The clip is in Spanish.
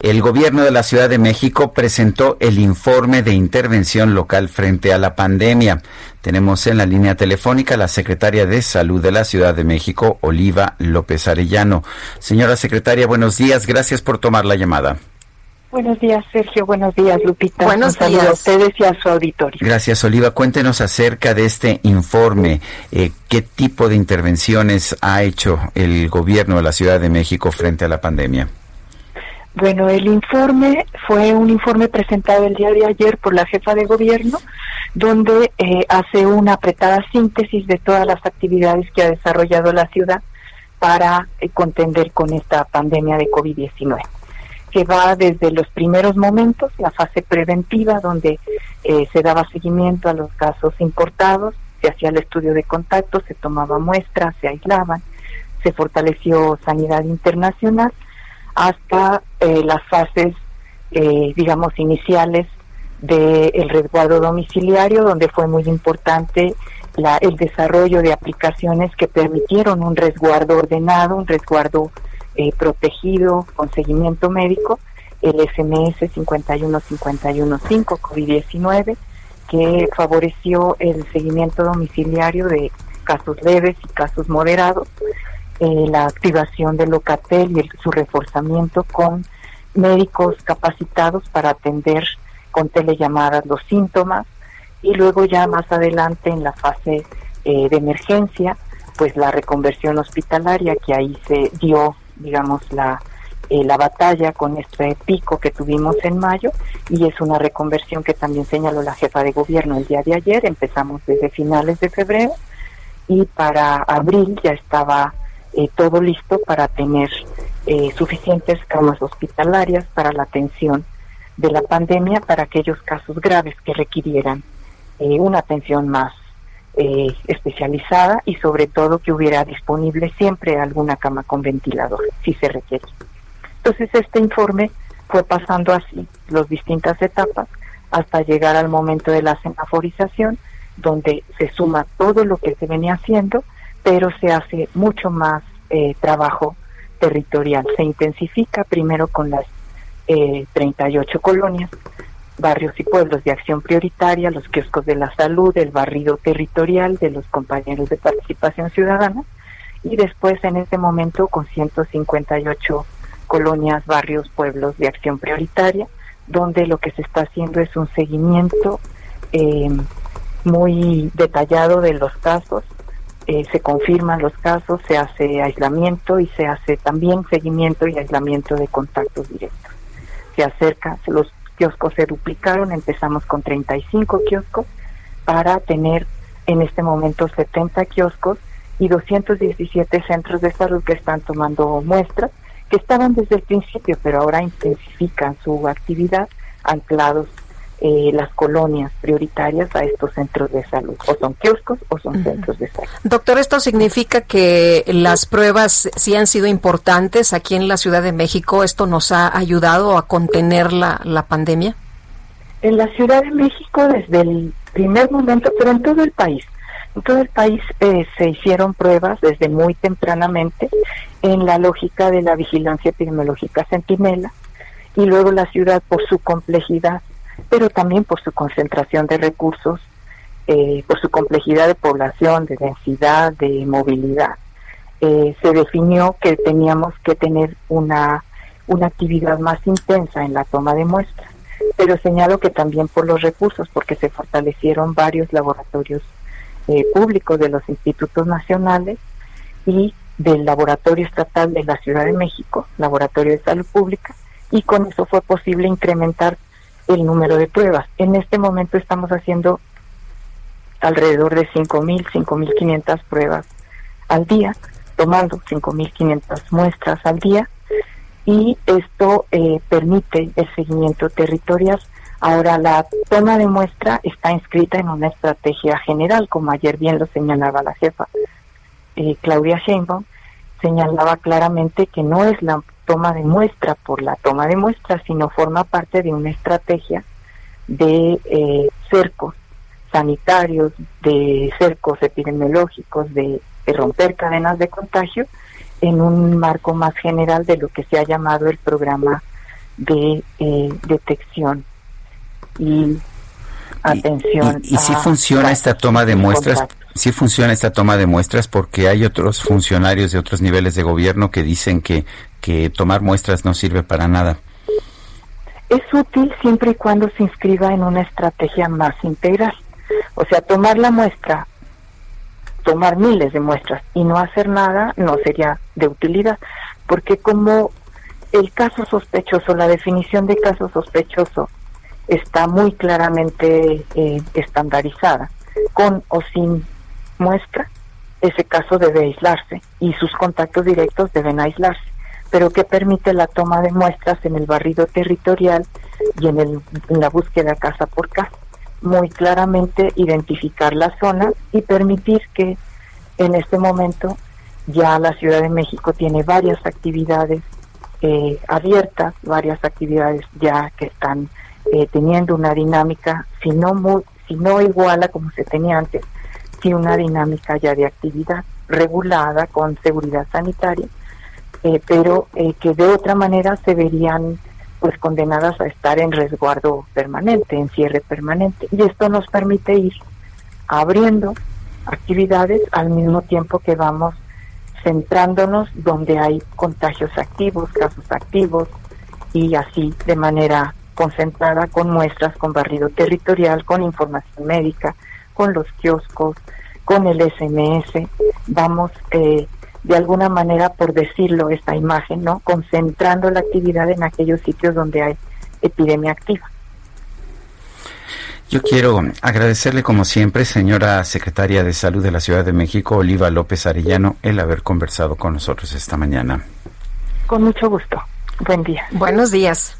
El gobierno de la Ciudad de México presentó el informe de intervención local frente a la pandemia. Tenemos en la línea telefónica a la secretaria de Salud de la Ciudad de México, Oliva López Arellano. Señora secretaria, buenos días. Gracias por tomar la llamada. Buenos días, Sergio. Buenos días, Lupita. Buenos Un días. a ustedes y a su auditorio. Gracias, Oliva. Cuéntenos acerca de este informe. Eh, ¿Qué tipo de intervenciones ha hecho el gobierno de la Ciudad de México frente a la pandemia? Bueno, el informe fue un informe presentado el día de ayer por la jefa de gobierno, donde eh, hace una apretada síntesis de todas las actividades que ha desarrollado la ciudad para eh, contender con esta pandemia de COVID-19, que va desde los primeros momentos, la fase preventiva, donde eh, se daba seguimiento a los casos importados, se hacía el estudio de contacto, se tomaba muestras, se aislaban, se fortaleció sanidad internacional, hasta eh, las fases, eh, digamos, iniciales del resguardo domiciliario, donde fue muy importante la, el desarrollo de aplicaciones que permitieron un resguardo ordenado, un resguardo eh, protegido con seguimiento médico, el SMS 51515 COVID-19, que favoreció el seguimiento domiciliario de casos leves y casos moderados, eh, la activación del Locatel y el- su reforzamiento con médicos capacitados para atender con telellamadas los síntomas y luego ya más adelante en la fase eh, de emergencia pues la reconversión hospitalaria que ahí se dio digamos la eh, la batalla con este pico que tuvimos en mayo y es una reconversión que también señaló la jefa de gobierno el día de ayer. Empezamos desde finales de febrero y para abril ya estaba eh, todo listo para tener eh, suficientes camas hospitalarias para la atención de la pandemia para aquellos casos graves que requirieran eh, una atención más eh, especializada y sobre todo que hubiera disponible siempre alguna cama con ventilador si se requiere. Entonces este informe fue pasando así las distintas etapas hasta llegar al momento de la semaforización donde se suma todo lo que se venía haciendo pero se hace mucho más eh, trabajo territorial. Se intensifica primero con las eh, 38 colonias, barrios y pueblos de acción prioritaria, los kioscos de la salud, el barrido territorial de los compañeros de participación ciudadana y después en este momento con 158 colonias, barrios, pueblos de acción prioritaria, donde lo que se está haciendo es un seguimiento eh, muy detallado de los casos, eh, se confirman los casos, se hace aislamiento y se hace también seguimiento y aislamiento de contactos directos. Se acerca, los kioscos se duplicaron, empezamos con 35 kioscos para tener en este momento 70 kioscos y 217 centros de salud que están tomando muestras, que estaban desde el principio, pero ahora intensifican su actividad anclados eh, las colonias prioritarias a estos centros de salud. O son kioscos o son centros de salud. Doctor, ¿esto significa que las pruebas sí han sido importantes aquí en la Ciudad de México? ¿Esto nos ha ayudado a contener la, la pandemia? En la Ciudad de México desde el primer momento, pero en todo el país. En todo el país eh, se hicieron pruebas desde muy tempranamente en la lógica de la vigilancia epidemiológica centinela y luego la ciudad por su complejidad, pero también por su concentración de recursos, eh, por su complejidad de población, de densidad, de movilidad. Eh, se definió que teníamos que tener una, una actividad más intensa en la toma de muestras, pero señalo que también por los recursos, porque se fortalecieron varios laboratorios eh, públicos de los institutos nacionales y del Laboratorio Estatal de la Ciudad de México, Laboratorio de Salud Pública, y con eso fue posible incrementar el número de pruebas. En este momento estamos haciendo alrededor de 5.000, 5.500 pruebas al día, tomando 5.500 muestras al día y esto eh, permite el seguimiento territorial. Ahora, la toma de muestra está inscrita en una estrategia general, como ayer bien lo señalaba la jefa eh, Claudia Sheinbaum, señalaba claramente que no es la toma de muestra por la toma de muestra, sino forma parte de una estrategia de eh, cercos sanitarios, de cercos epidemiológicos, de romper cadenas de contagio en un marco más general de lo que se ha llamado el programa de eh, detección y atención. ¿Y, si funciona esta toma de muestras? Si funciona esta toma de muestras porque hay otros funcionarios de otros niveles de gobierno que dicen que, que tomar muestras no sirve para nada. Es útil siempre y cuando se inscriba en una estrategia más integral. O sea, tomar la muestra tomar miles de muestras y no hacer nada no sería de utilidad, porque como el caso sospechoso, la definición de caso sospechoso está muy claramente eh, estandarizada, con o sin muestra, ese caso debe aislarse y sus contactos directos deben aislarse, pero que permite la toma de muestras en el barrido territorial y en, el, en la búsqueda casa por casa muy claramente identificar la zona y permitir que en este momento ya la Ciudad de México tiene varias actividades eh, abiertas, varias actividades ya que están eh, teniendo una dinámica, si no, muy, si no igual a como se tenía antes, si una dinámica ya de actividad regulada con seguridad sanitaria, eh, pero que de otra manera se verían pues condenadas a estar en resguardo permanente, en cierre permanente. Y esto nos permite ir abriendo actividades al mismo tiempo que vamos centrándonos donde hay contagios activos, casos activos y así de manera concentrada con muestras, con barrido territorial, con información médica, con los kioscos, con el SMS. Vamos eh, de alguna manera, por decirlo, esta imagen, ¿no? Concentrando la actividad en aquellos sitios donde hay epidemia activa. Yo quiero agradecerle, como siempre, señora secretaria de Salud de la Ciudad de México, Oliva López Arellano, el haber conversado con nosotros esta mañana. Con mucho gusto. Buen día. Buenos días.